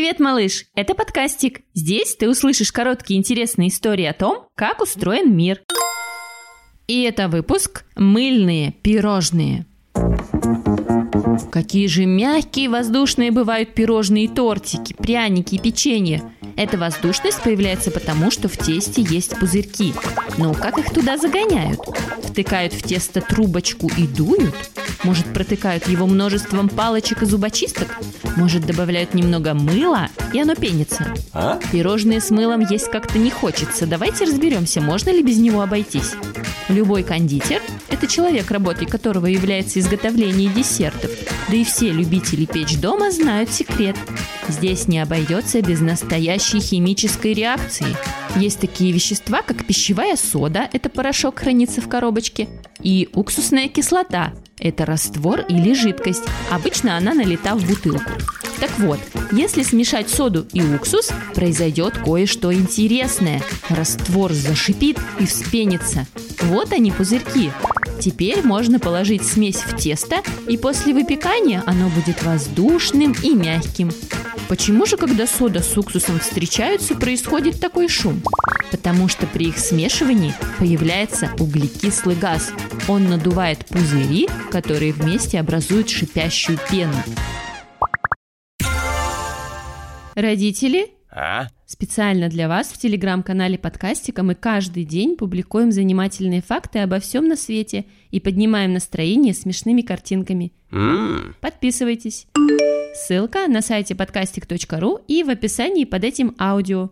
Привет, малыш! Это подкастик. Здесь ты услышишь короткие интересные истории о том, как устроен мир. И это выпуск «Мыльные пирожные». Какие же мягкие воздушные бывают пирожные и тортики, пряники и печенье. Эта воздушность появляется потому, что в тесте есть пузырьки. Но как их туда загоняют? Втыкают в тесто трубочку и дуют? Может, протыкают его множеством палочек и зубочисток? Может, добавляют немного мыла, и оно пенится? А? Пирожные с мылом есть как-то не хочется. Давайте разберемся, можно ли без него обойтись. Любой кондитер – это человек, работой которого является изготовление десертов. Да и все любители печь дома знают секрет. Здесь не обойдется без настоящей химической реакции. Есть такие вещества, как пищевая сода – это порошок хранится в коробочке, и уксусная кислота – это раствор или жидкость. Обычно она налита в бутылку. Так вот, если смешать соду и уксус, произойдет кое-что интересное. Раствор зашипит и вспенится. Вот они пузырьки. Теперь можно положить смесь в тесто, и после выпекания оно будет воздушным и мягким. Почему же, когда сода с уксусом встречаются, происходит такой шум? Потому что при их смешивании появляется углекислый газ. Он надувает пузыри, которые вместе образуют шипящую пену. Родители, а? Специально для вас в телеграм-канале подкастика мы каждый день публикуем занимательные факты обо всем на свете и поднимаем настроение смешными картинками. Mm. Подписывайтесь. Ссылка на сайте подкастик.ру и в описании под этим аудио.